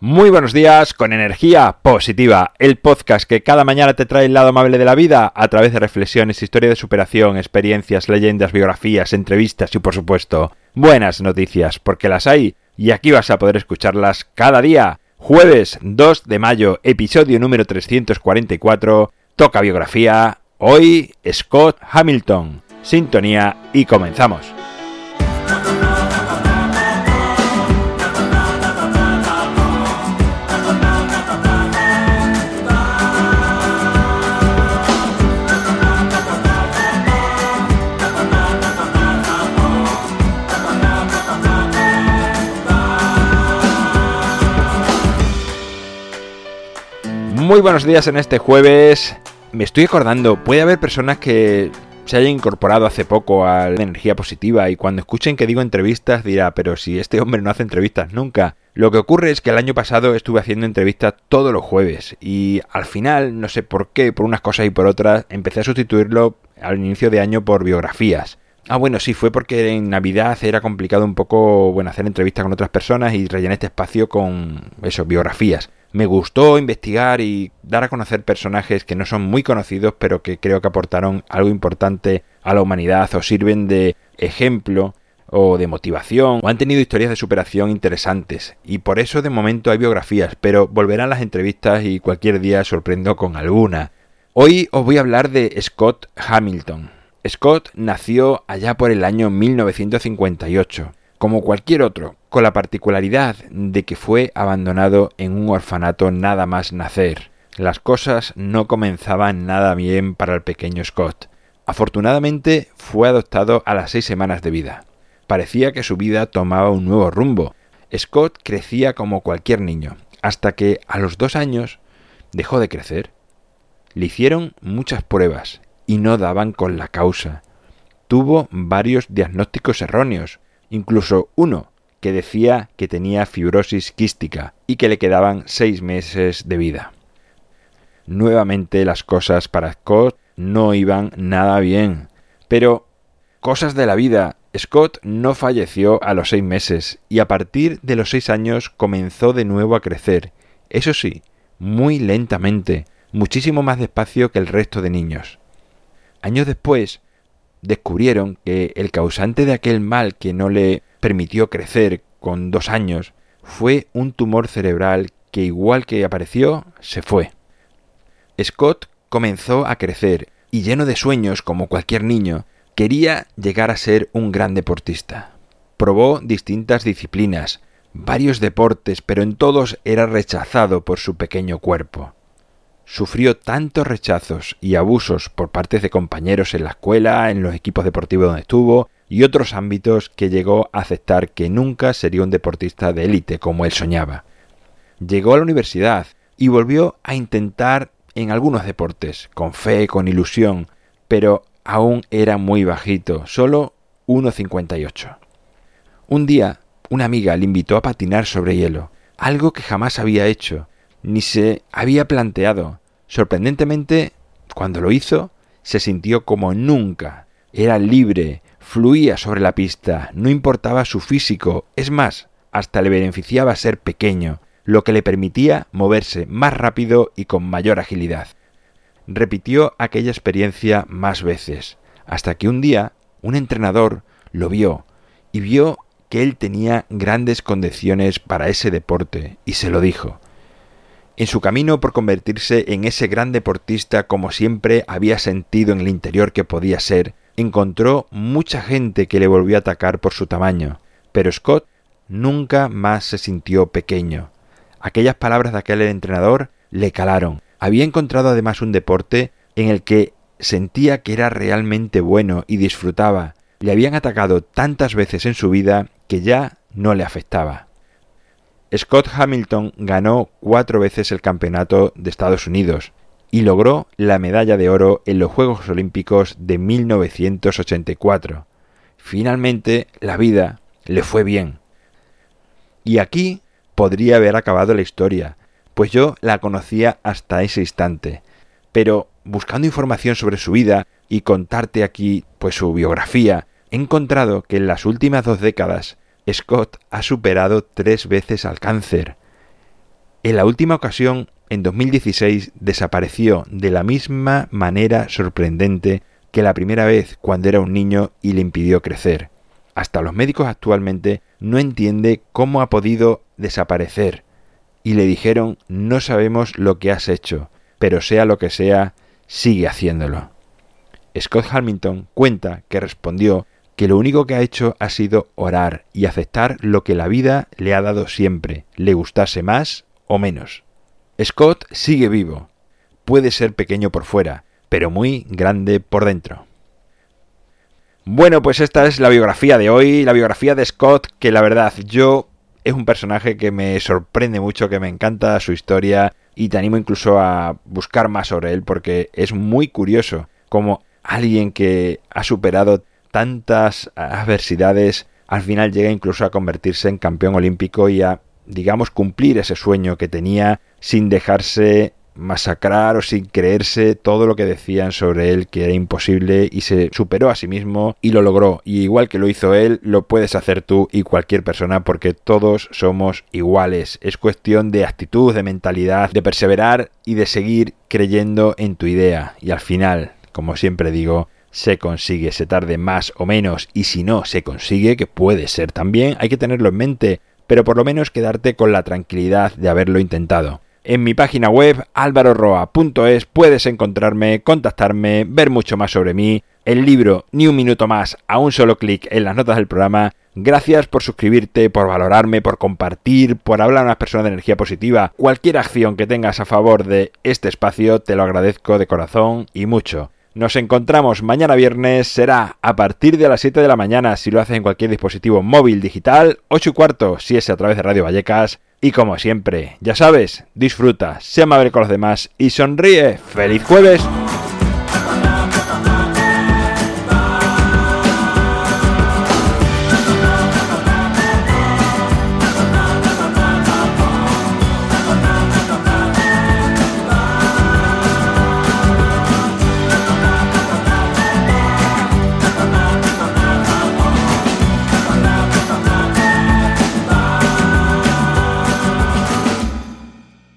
Muy buenos días con energía positiva, el podcast que cada mañana te trae el lado amable de la vida a través de reflexiones, historia de superación, experiencias, leyendas, biografías, entrevistas y por supuesto buenas noticias, porque las hay y aquí vas a poder escucharlas cada día. Jueves 2 de mayo, episodio número 344, toca biografía, hoy Scott Hamilton, sintonía y comenzamos. Muy buenos días en este jueves. Me estoy acordando, puede haber personas que se hayan incorporado hace poco a la energía positiva y cuando escuchen que digo entrevistas dirá, pero si este hombre no hace entrevistas nunca. Lo que ocurre es que el año pasado estuve haciendo entrevistas todos los jueves y al final, no sé por qué, por unas cosas y por otras, empecé a sustituirlo al inicio de año por biografías. Ah, bueno, sí, fue porque en Navidad era complicado un poco, bueno, hacer entrevistas con otras personas y rellené este espacio con, eso, biografías me gustó investigar y dar a conocer personajes que no son muy conocidos, pero que creo que aportaron algo importante a la humanidad o sirven de ejemplo o de motivación o han tenido historias de superación interesantes y por eso de momento hay biografías, pero volverán las entrevistas y cualquier día sorprendo con alguna. Hoy os voy a hablar de Scott Hamilton. Scott nació allá por el año 1958 como cualquier otro, con la particularidad de que fue abandonado en un orfanato nada más nacer. Las cosas no comenzaban nada bien para el pequeño Scott. Afortunadamente fue adoptado a las seis semanas de vida. Parecía que su vida tomaba un nuevo rumbo. Scott crecía como cualquier niño, hasta que a los dos años dejó de crecer. Le hicieron muchas pruebas y no daban con la causa. Tuvo varios diagnósticos erróneos, incluso uno que decía que tenía fibrosis quística y que le quedaban seis meses de vida. Nuevamente las cosas para Scott no iban nada bien, pero cosas de la vida. Scott no falleció a los seis meses y a partir de los seis años comenzó de nuevo a crecer, eso sí, muy lentamente, muchísimo más despacio que el resto de niños. Años después, descubrieron que el causante de aquel mal que no le permitió crecer con dos años fue un tumor cerebral que igual que apareció, se fue. Scott comenzó a crecer y lleno de sueños como cualquier niño, quería llegar a ser un gran deportista. Probó distintas disciplinas, varios deportes, pero en todos era rechazado por su pequeño cuerpo sufrió tantos rechazos y abusos por parte de compañeros en la escuela, en los equipos deportivos donde estuvo y otros ámbitos que llegó a aceptar que nunca sería un deportista de élite como él soñaba. Llegó a la universidad y volvió a intentar en algunos deportes, con fe, con ilusión, pero aún era muy bajito, solo 1,58. Un día, una amiga le invitó a patinar sobre hielo, algo que jamás había hecho, ni se había planteado. Sorprendentemente, cuando lo hizo, se sintió como nunca. Era libre, fluía sobre la pista, no importaba su físico, es más, hasta le beneficiaba ser pequeño, lo que le permitía moverse más rápido y con mayor agilidad. Repitió aquella experiencia más veces, hasta que un día un entrenador lo vio y vio que él tenía grandes condiciones para ese deporte y se lo dijo. En su camino por convertirse en ese gran deportista como siempre había sentido en el interior que podía ser, encontró mucha gente que le volvió a atacar por su tamaño, pero Scott nunca más se sintió pequeño. Aquellas palabras de aquel entrenador le calaron. Había encontrado además un deporte en el que sentía que era realmente bueno y disfrutaba. Le habían atacado tantas veces en su vida que ya no le afectaba. Scott Hamilton ganó cuatro veces el campeonato de Estados Unidos y logró la medalla de oro en los Juegos Olímpicos de 1984. Finalmente, la vida le fue bien. Y aquí podría haber acabado la historia, pues yo la conocía hasta ese instante. Pero buscando información sobre su vida y contarte aquí pues su biografía, he encontrado que en las últimas dos décadas Scott ha superado tres veces al cáncer. En la última ocasión, en 2016, desapareció de la misma manera sorprendente que la primera vez cuando era un niño y le impidió crecer. Hasta los médicos actualmente no entiende cómo ha podido desaparecer. Y le dijeron no sabemos lo que has hecho, pero sea lo que sea, sigue haciéndolo. Scott Hamilton cuenta que respondió que lo único que ha hecho ha sido orar y aceptar lo que la vida le ha dado siempre, le gustase más o menos. Scott sigue vivo. Puede ser pequeño por fuera, pero muy grande por dentro. Bueno, pues esta es la biografía de hoy, la biografía de Scott, que la verdad yo es un personaje que me sorprende mucho, que me encanta su historia y te animo incluso a buscar más sobre él porque es muy curioso como alguien que ha superado tantas adversidades al final llega incluso a convertirse en campeón olímpico y a digamos cumplir ese sueño que tenía sin dejarse masacrar o sin creerse todo lo que decían sobre él que era imposible y se superó a sí mismo y lo logró. Y igual que lo hizo él, lo puedes hacer tú y cualquier persona porque todos somos iguales. Es cuestión de actitud, de mentalidad, de perseverar y de seguir creyendo en tu idea. Y al final, como siempre digo, se consigue, se tarde más o menos y si no se consigue, que puede ser también, hay que tenerlo en mente, pero por lo menos quedarte con la tranquilidad de haberlo intentado. En mi página web alvaroroa.es puedes encontrarme, contactarme, ver mucho más sobre mí, el libro Ni un minuto más a un solo clic en las notas del programa. Gracias por suscribirte, por valorarme, por compartir, por hablar a unas personas de energía positiva. Cualquier acción que tengas a favor de este espacio te lo agradezco de corazón y mucho. Nos encontramos mañana viernes, será a partir de las 7 de la mañana si lo haces en cualquier dispositivo móvil digital, 8 y cuarto si es a través de Radio Vallecas y como siempre, ya sabes, disfruta, sea amable con los demás y sonríe. ¡Feliz jueves!